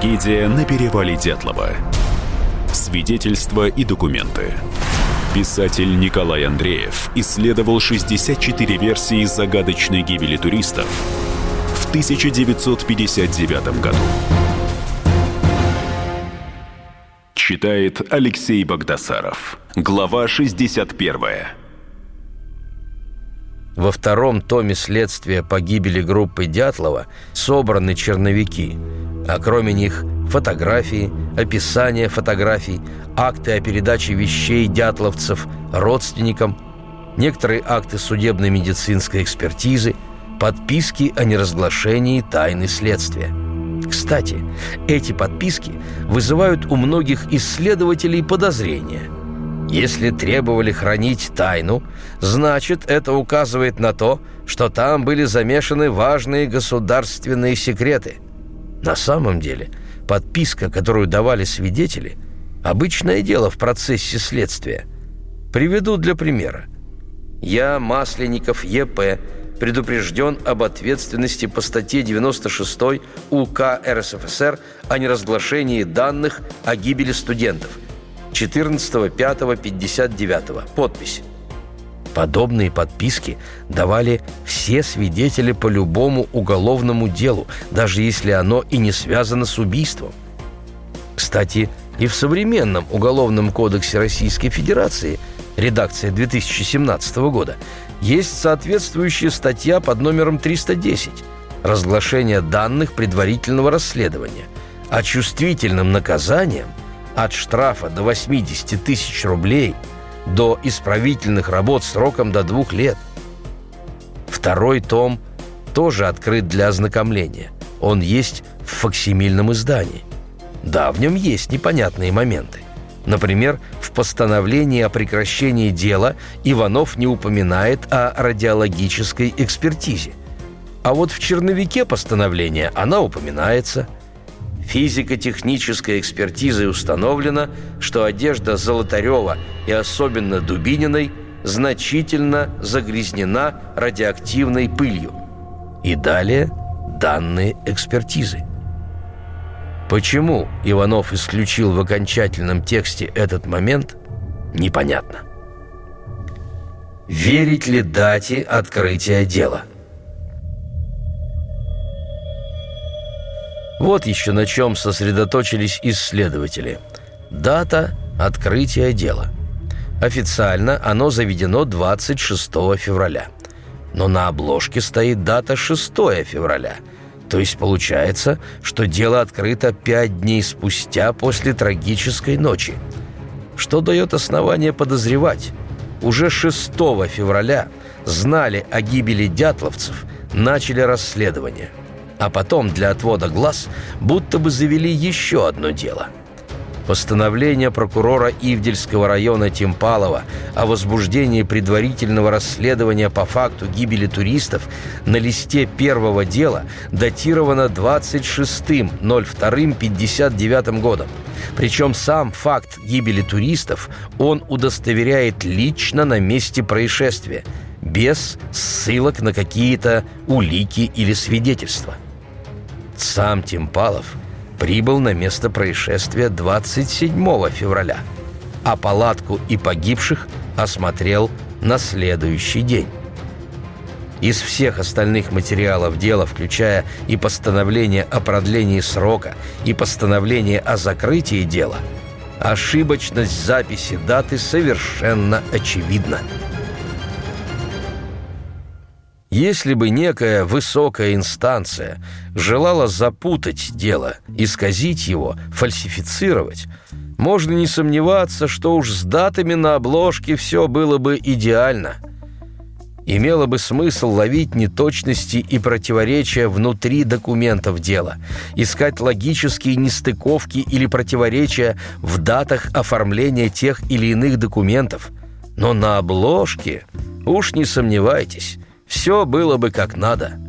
Трагедия на перевале Дятлова. Свидетельства и документы. Писатель Николай Андреев исследовал 64 версии загадочной гибели туристов в 1959 году. Читает Алексей Богдасаров. Глава 61. Во втором томе следствия по гибели группы Дятлова собраны черновики, а кроме них фотографии, описание фотографий, акты о передаче вещей дятловцев родственникам, некоторые акты судебной медицинской экспертизы, подписки о неразглашении тайны следствия. Кстати, эти подписки вызывают у многих исследователей подозрения – если требовали хранить тайну, значит, это указывает на то, что там были замешаны важные государственные секреты. На самом деле, подписка, которую давали свидетели, обычное дело в процессе следствия. Приведу для примера. Я, Масленников Е.П., предупрежден об ответственности по статье 96 УК РСФСР о неразглашении данных о гибели студентов – 14.05.59. Подпись. Подобные подписки давали все свидетели по любому уголовному делу, даже если оно и не связано с убийством. Кстати, и в современном Уголовном кодексе Российской Федерации, редакция 2017 года, есть соответствующая статья под номером 310 «Разглашение данных предварительного расследования», а чувствительным наказанием – от штрафа до 80 тысяч рублей до исправительных работ сроком до двух лет. Второй том тоже открыт для ознакомления. Он есть в факсимильном издании. Да, в нем есть непонятные моменты. Например, в постановлении о прекращении дела Иванов не упоминает о радиологической экспертизе. А вот в черновике постановления она упоминается – Физико-технической экспертизой установлено, что одежда Золотарева и особенно Дубининой значительно загрязнена радиоактивной пылью. И далее данные экспертизы. Почему Иванов исключил в окончательном тексте этот момент, непонятно. Верить ли дате открытия дела – Вот еще на чем сосредоточились исследователи. Дата открытия дела. Официально оно заведено 26 февраля. Но на обложке стоит дата 6 февраля. То есть получается, что дело открыто пять дней спустя после трагической ночи. Что дает основание подозревать? Уже 6 февраля знали о гибели дятловцев, начали расследование – а потом для отвода глаз будто бы завели еще одно дело. Постановление прокурора Ивдельского района Тимпалова о возбуждении предварительного расследования по факту гибели туристов на листе первого дела датировано 26.02.59 годом. Причем сам факт гибели туристов он удостоверяет лично на месте происшествия, без ссылок на какие-то улики или свидетельства – сам Тимпалов прибыл на место происшествия 27 февраля, а палатку и погибших осмотрел на следующий день. Из всех остальных материалов дела, включая и постановление о продлении срока, и постановление о закрытии дела, ошибочность записи даты совершенно очевидна. Если бы некая высокая инстанция желала запутать дело, исказить его, фальсифицировать, можно не сомневаться, что уж с датами на обложке все было бы идеально. Имело бы смысл ловить неточности и противоречия внутри документов дела, искать логические нестыковки или противоречия в датах оформления тех или иных документов. Но на обложке, уж не сомневайтесь, все было бы как надо.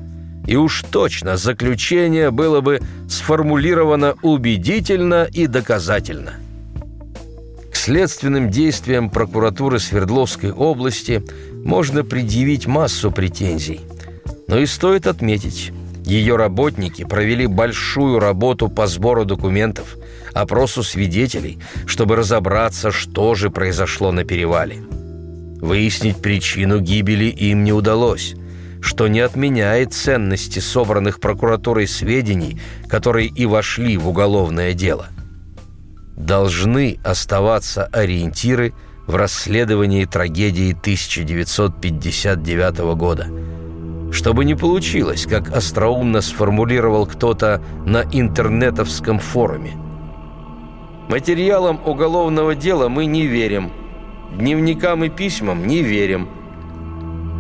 И уж точно заключение было бы сформулировано убедительно и доказательно. К следственным действиям прокуратуры Свердловской области можно предъявить массу претензий. Но и стоит отметить, Ее работники провели большую работу по сбору документов, опросу свидетелей, чтобы разобраться, что же произошло на перевале. Выяснить причину гибели им не удалось, что не отменяет ценности собранных прокуратурой сведений, которые и вошли в уголовное дело. Должны оставаться ориентиры в расследовании трагедии 1959 года. Чтобы не получилось, как остроумно сформулировал кто-то на интернетовском форуме. Материалам уголовного дела мы не верим – Дневникам и письмам не верим.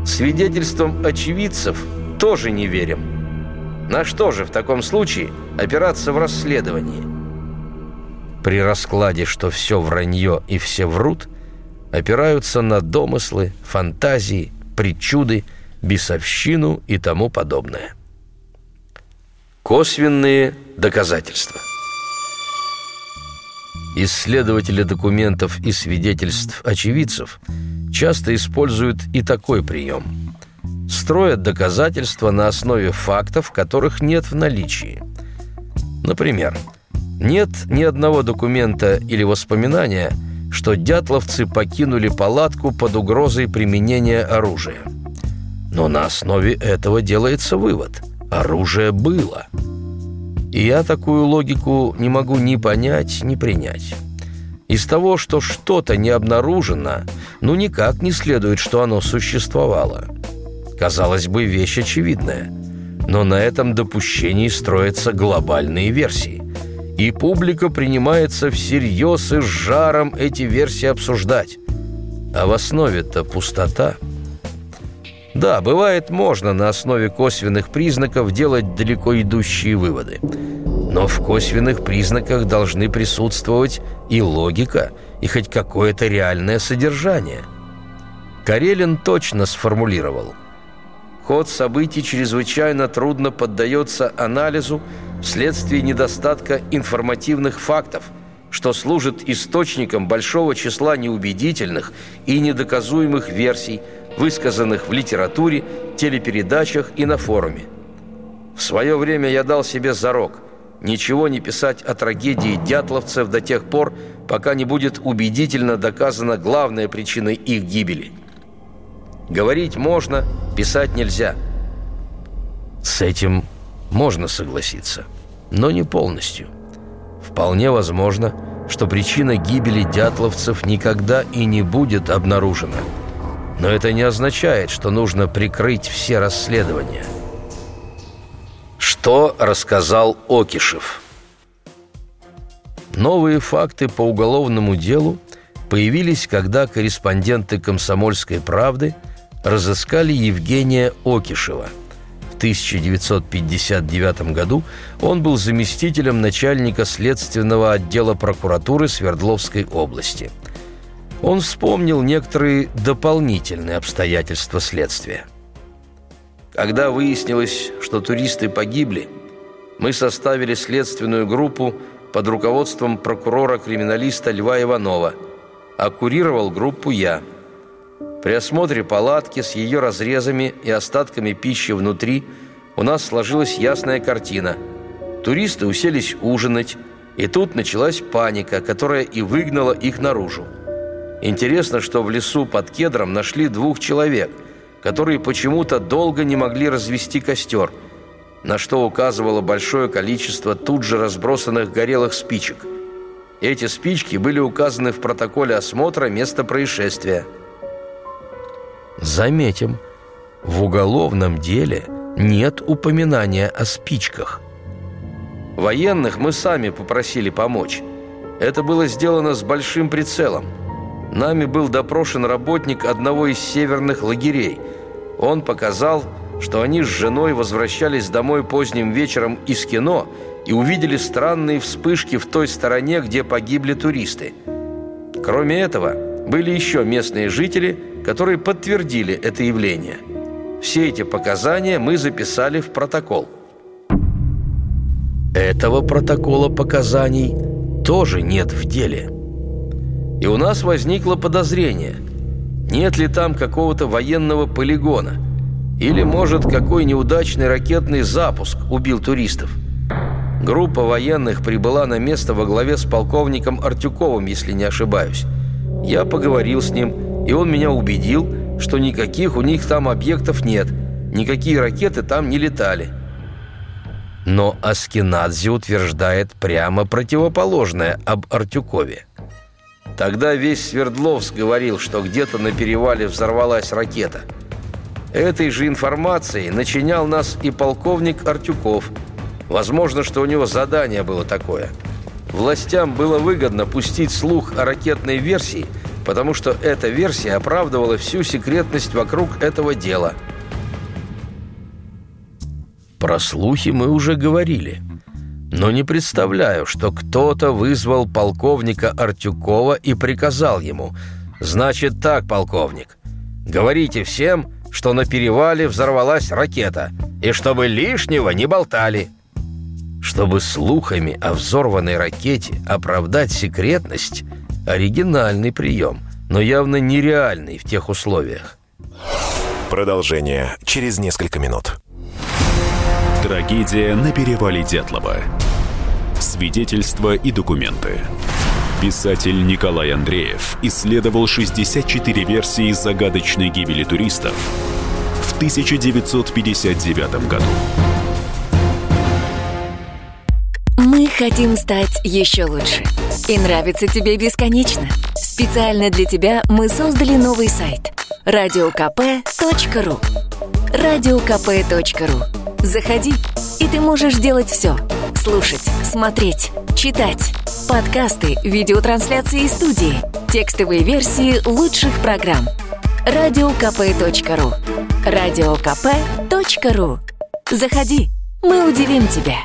Свидетельствам очевидцев тоже не верим. На что же в таком случае опираться в расследовании? При раскладе, что все вранье и все врут, опираются на домыслы, фантазии, причуды, бесовщину и тому подобное. Косвенные доказательства – Исследователи документов и свидетельств очевидцев часто используют и такой прием. Строят доказательства на основе фактов, которых нет в наличии. Например, нет ни одного документа или воспоминания, что дятловцы покинули палатку под угрозой применения оружия. Но на основе этого делается вывод – оружие было – и я такую логику не могу ни понять, ни принять. Из того, что что-то не обнаружено, ну никак не следует, что оно существовало. Казалось бы, вещь очевидная. Но на этом допущении строятся глобальные версии. И публика принимается всерьез и с жаром эти версии обсуждать. А в основе-то пустота – да, бывает, можно на основе косвенных признаков делать далеко идущие выводы. Но в косвенных признаках должны присутствовать и логика, и хоть какое-то реальное содержание. Карелин точно сформулировал. Ход событий чрезвычайно трудно поддается анализу вследствие недостатка информативных фактов, что служит источником большого числа неубедительных и недоказуемых версий – высказанных в литературе, телепередачах и на форуме. В свое время я дал себе зарок ничего не писать о трагедии дятловцев до тех пор, пока не будет убедительно доказана главная причина их гибели. Говорить можно, писать нельзя. С этим можно согласиться, но не полностью. Вполне возможно, что причина гибели дятловцев никогда и не будет обнаружена – но это не означает, что нужно прикрыть все расследования. Что рассказал Окишев? Новые факты по уголовному делу появились, когда корреспонденты «Комсомольской правды» разыскали Евгения Окишева. В 1959 году он был заместителем начальника следственного отдела прокуратуры Свердловской области – он вспомнил некоторые дополнительные обстоятельства следствия. Когда выяснилось, что туристы погибли, мы составили следственную группу под руководством прокурора-криминалиста Льва Иванова, а курировал группу я. При осмотре палатки с ее разрезами и остатками пищи внутри у нас сложилась ясная картина. Туристы уселись ужинать, и тут началась паника, которая и выгнала их наружу. Интересно, что в лесу под кедром нашли двух человек, которые почему-то долго не могли развести костер, на что указывало большое количество тут же разбросанных горелых спичек. Эти спички были указаны в протоколе осмотра места происшествия. Заметим, в уголовном деле нет упоминания о спичках. Военных мы сами попросили помочь. Это было сделано с большим прицелом – Нами был допрошен работник одного из северных лагерей. Он показал, что они с женой возвращались домой поздним вечером из кино и увидели странные вспышки в той стороне, где погибли туристы. Кроме этого, были еще местные жители, которые подтвердили это явление. Все эти показания мы записали в протокол. Этого протокола показаний тоже нет в деле. И у нас возникло подозрение, нет ли там какого-то военного полигона. Или, может, какой неудачный ракетный запуск убил туристов. Группа военных прибыла на место во главе с полковником Артюковым, если не ошибаюсь. Я поговорил с ним, и он меня убедил, что никаких у них там объектов нет, никакие ракеты там не летали. Но Аскинадзе утверждает прямо противоположное об Артюкове. Тогда весь Свердловск говорил, что где-то на перевале взорвалась ракета. Этой же информацией начинял нас и полковник Артюков. Возможно, что у него задание было такое. Властям было выгодно пустить слух о ракетной версии, потому что эта версия оправдывала всю секретность вокруг этого дела. Про слухи мы уже говорили – но не представляю, что кто-то вызвал полковника Артюкова и приказал ему «Значит так, полковник, говорите всем, что на перевале взорвалась ракета, и чтобы лишнего не болтали». Чтобы слухами о взорванной ракете оправдать секретность – оригинальный прием, но явно нереальный в тех условиях. Продолжение через несколько минут. Трагедия на перевале Дятлова. Свидетельства и документы. Писатель Николай Андреев исследовал 64 версии загадочной гибели туристов в 1959 году. Мы хотим стать еще лучше. И нравится тебе бесконечно. Специально для тебя мы создали новый сайт – радиокп.ру радиокп.ру Заходи, и ты можешь делать все. Слушать, смотреть, читать. Подкасты, видеотрансляции студии, текстовые версии лучших программ. Радиокп.ру Радиокп.ру Заходи, мы удивим тебя.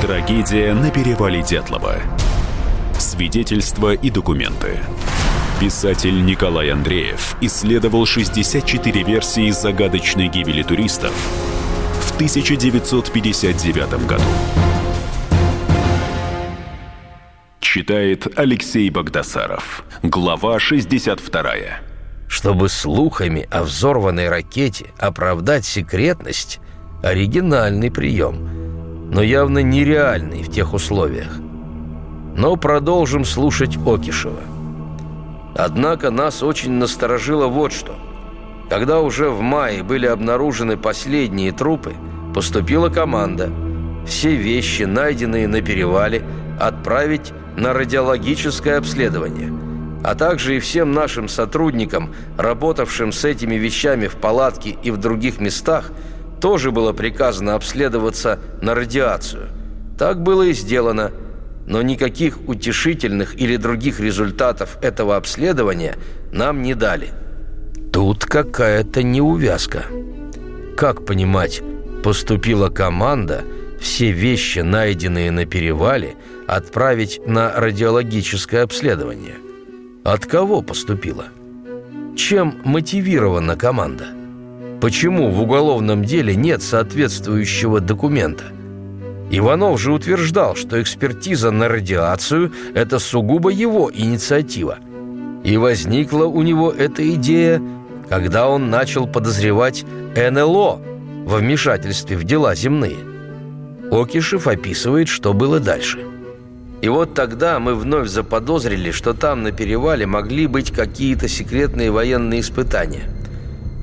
Трагедия на перевале Дятлова. Свидетельства и документы. Писатель Николай Андреев исследовал 64 версии загадочной гибели туристов в 1959 году. Читает Алексей Богдасаров. Глава 62. Чтобы слухами о взорванной ракете оправдать секретность – оригинальный прием, но явно нереальный в тех условиях. Но продолжим слушать Окишева – Однако нас очень насторожило вот что. Когда уже в мае были обнаружены последние трупы, поступила команда. Все вещи, найденные на перевале, отправить на радиологическое обследование. А также и всем нашим сотрудникам, работавшим с этими вещами в палатке и в других местах, тоже было приказано обследоваться на радиацию. Так было и сделано – но никаких утешительных или других результатов этого обследования нам не дали. Тут какая-то неувязка. Как понимать, поступила команда все вещи, найденные на перевале, отправить на радиологическое обследование? От кого поступила? Чем мотивирована команда? Почему в уголовном деле нет соответствующего документа? Иванов же утверждал, что экспертиза на радиацию – это сугубо его инициатива. И возникла у него эта идея, когда он начал подозревать НЛО во вмешательстве в дела земные. Окишев описывает, что было дальше. И вот тогда мы вновь заподозрили, что там на перевале могли быть какие-то секретные военные испытания –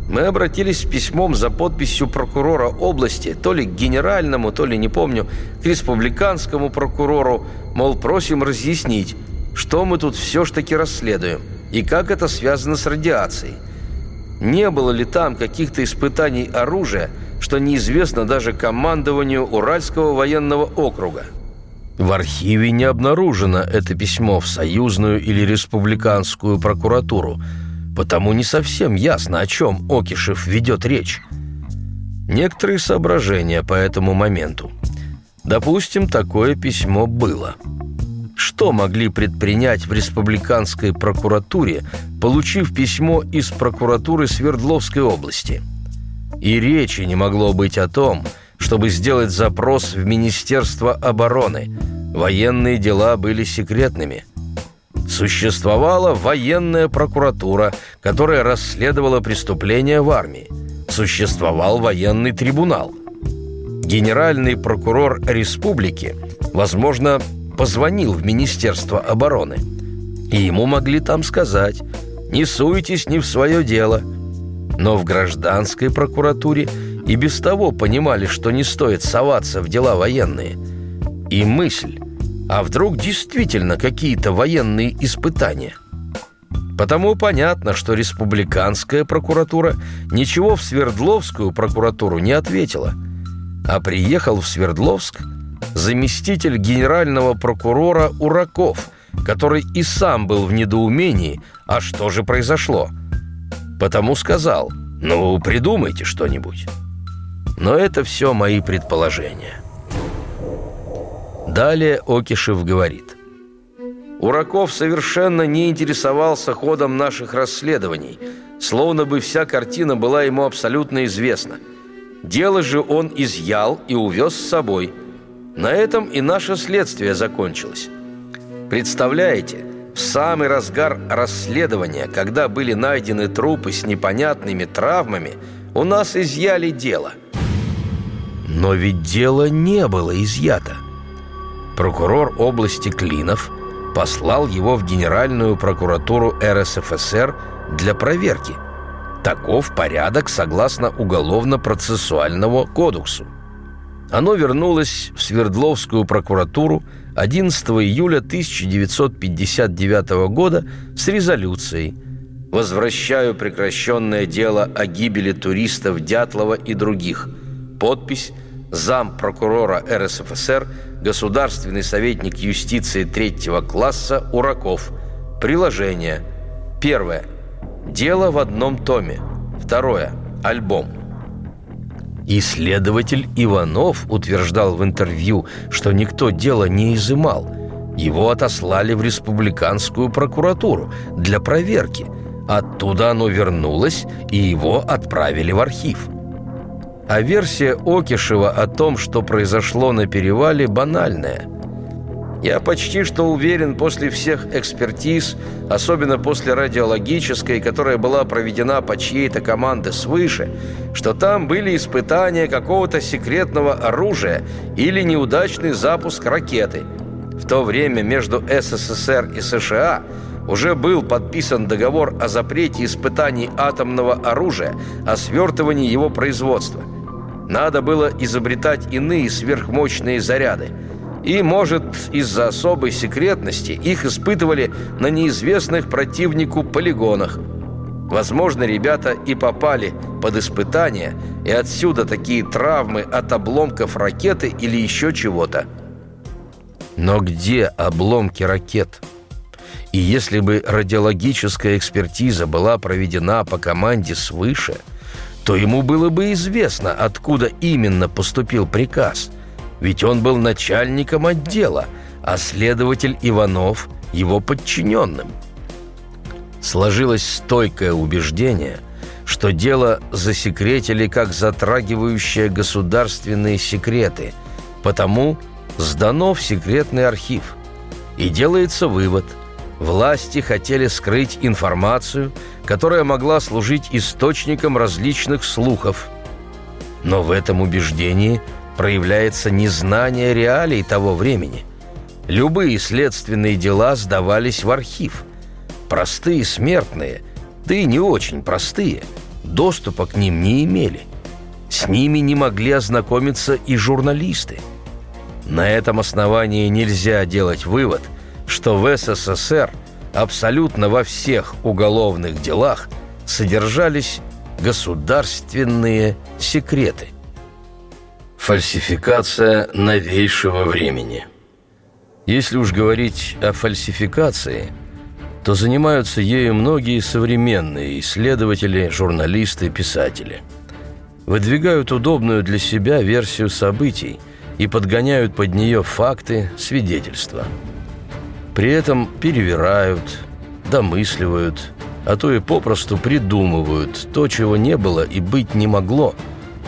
мы обратились с письмом за подписью прокурора области, то ли к генеральному, то ли, не помню, к республиканскому прокурору, мол, просим разъяснить, что мы тут все ж таки расследуем и как это связано с радиацией. Не было ли там каких-то испытаний оружия, что неизвестно даже командованию Уральского военного округа? В архиве не обнаружено это письмо в союзную или республиканскую прокуратуру – Потому не совсем ясно, о чем Окишев ведет речь. Некоторые соображения по этому моменту. Допустим, такое письмо было. Что могли предпринять в республиканской прокуратуре, получив письмо из прокуратуры Свердловской области? И речи не могло быть о том, чтобы сделать запрос в Министерство обороны. Военные дела были секретными – Существовала военная прокуратура, которая расследовала преступления в армии. Существовал военный трибунал. Генеральный прокурор республики, возможно, позвонил в Министерство обороны. И ему могли там сказать «Не суйтесь не в свое дело». Но в гражданской прокуратуре и без того понимали, что не стоит соваться в дела военные. И мысль – а вдруг действительно какие-то военные испытания? Потому понятно, что республиканская прокуратура ничего в Свердловскую прокуратуру не ответила. А приехал в Свердловск заместитель генерального прокурора Ураков, который и сам был в недоумении, а что же произошло. Потому сказал, ну, придумайте что-нибудь. Но это все мои предположения. Далее Окишев говорит. Ураков совершенно не интересовался ходом наших расследований, словно бы вся картина была ему абсолютно известна. Дело же он изъял и увез с собой. На этом и наше следствие закончилось. Представляете, в самый разгар расследования, когда были найдены трупы с непонятными травмами, у нас изъяли дело. Но ведь дело не было изъято прокурор области Клинов послал его в Генеральную прокуратуру РСФСР для проверки. Таков порядок согласно Уголовно-процессуальному кодексу. Оно вернулось в Свердловскую прокуратуру 11 июля 1959 года с резолюцией «Возвращаю прекращенное дело о гибели туристов Дятлова и других». Подпись «Зам прокурора РСФСР государственный советник юстиции третьего класса Ураков. Приложение. Первое. Дело в одном томе. Второе. Альбом. Исследователь Иванов утверждал в интервью, что никто дело не изымал. Его отослали в республиканскую прокуратуру для проверки. Оттуда оно вернулось, и его отправили в архив. А версия Окишева о том, что произошло на перевале, банальная. Я почти что уверен после всех экспертиз, особенно после радиологической, которая была проведена по чьей-то команде свыше, что там были испытания какого-то секретного оружия или неудачный запуск ракеты. В то время между СССР и США уже был подписан договор о запрете испытаний атомного оружия, о свертывании его производства – надо было изобретать иные сверхмощные заряды. И, может, из-за особой секретности их испытывали на неизвестных противнику полигонах. Возможно, ребята и попали под испытания, и отсюда такие травмы от обломков ракеты или еще чего-то. Но где обломки ракет? И если бы радиологическая экспертиза была проведена по команде свыше – то ему было бы известно, откуда именно поступил приказ. Ведь он был начальником отдела, а следователь Иванов – его подчиненным. Сложилось стойкое убеждение, что дело засекретили как затрагивающее государственные секреты, потому сдано в секретный архив. И делается вывод – власти хотели скрыть информацию, которая могла служить источником различных слухов. Но в этом убеждении проявляется незнание реалий того времени. Любые следственные дела сдавались в архив. Простые смертные, да и не очень простые, доступа к ним не имели. С ними не могли ознакомиться и журналисты. На этом основании нельзя делать вывод – что в СССР абсолютно во всех уголовных делах содержались государственные секреты. Фальсификация новейшего времени. Если уж говорить о фальсификации, то занимаются ею многие современные исследователи, журналисты, писатели. Выдвигают удобную для себя версию событий и подгоняют под нее факты, свидетельства – при этом перевирают, домысливают, а то и попросту придумывают то, чего не было и быть не могло,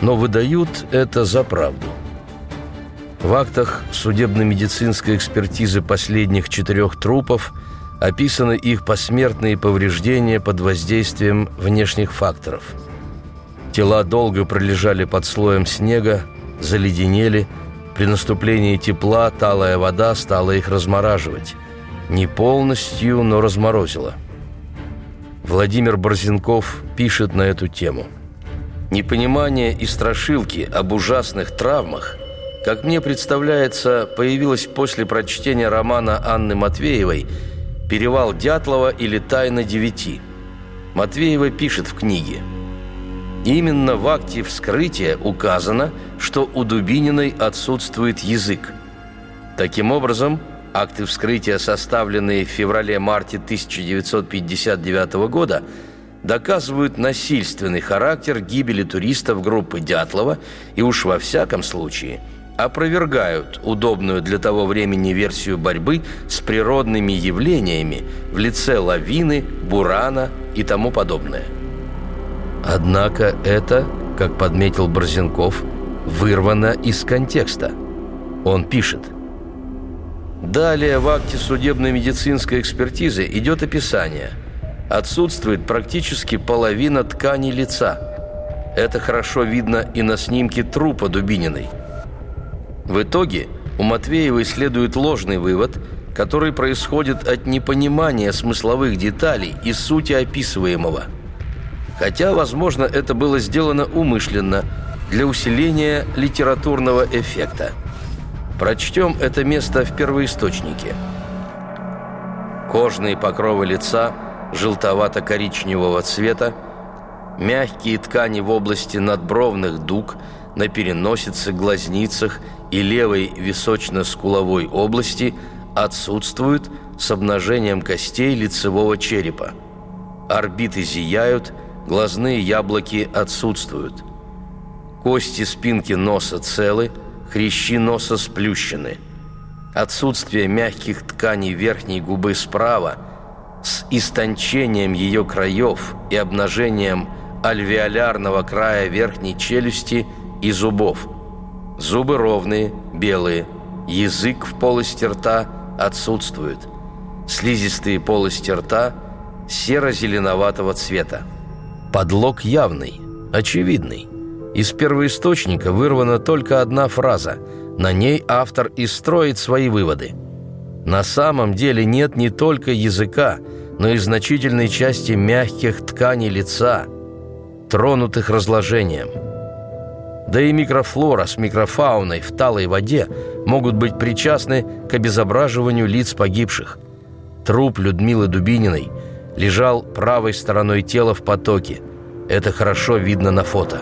но выдают это за правду. В актах судебно-медицинской экспертизы последних четырех трупов описаны их посмертные повреждения под воздействием внешних факторов. Тела долго пролежали под слоем снега, заледенели. При наступлении тепла талая вода стала их размораживать. Не полностью, но разморозила. Владимир Борзенков пишет на эту тему. Непонимание и страшилки об ужасных травмах, как мне представляется, появилось после прочтения романа Анны Матвеевой «Перевал Дятлова» или «Тайна девяти». Матвеева пишет в книге Именно в акте вскрытия указано, что у Дубининой отсутствует язык. Таким образом, акты вскрытия, составленные в феврале-марте 1959 года, доказывают насильственный характер гибели туристов группы Дятлова и уж во всяком случае опровергают удобную для того времени версию борьбы с природными явлениями в лице лавины, бурана и тому подобное. Однако это, как подметил Борзенков, вырвано из контекста. Он пишет – Далее в акте судебно-медицинской экспертизы идет описание. Отсутствует практически половина ткани лица. Это хорошо видно и на снимке трупа Дубининой. В итоге у Матвеевой следует ложный вывод, который происходит от непонимания смысловых деталей и сути описываемого. Хотя, возможно, это было сделано умышленно для усиления литературного эффекта – Прочтем это место в первоисточнике. Кожные покровы лица желтовато-коричневого цвета, мягкие ткани в области надбровных дуг, на переносице, глазницах и левой височно-скуловой области отсутствуют с обнажением костей лицевого черепа. Орбиты зияют, глазные яблоки отсутствуют. Кости спинки носа целы – хрящи носа сплющены. Отсутствие мягких тканей верхней губы справа с истончением ее краев и обнажением альвеолярного края верхней челюсти и зубов. Зубы ровные, белые, язык в полости рта отсутствует. Слизистые полости рта серо-зеленоватого цвета. Подлог явный, очевидный. Из первоисточника вырвана только одна фраза. На ней автор и строит свои выводы. На самом деле нет не только языка, но и значительной части мягких тканей лица, тронутых разложением. Да и микрофлора с микрофауной в талой воде могут быть причастны к обезображиванию лиц погибших. Труп Людмилы Дубининой лежал правой стороной тела в потоке. Это хорошо видно на фото.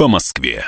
по Москве.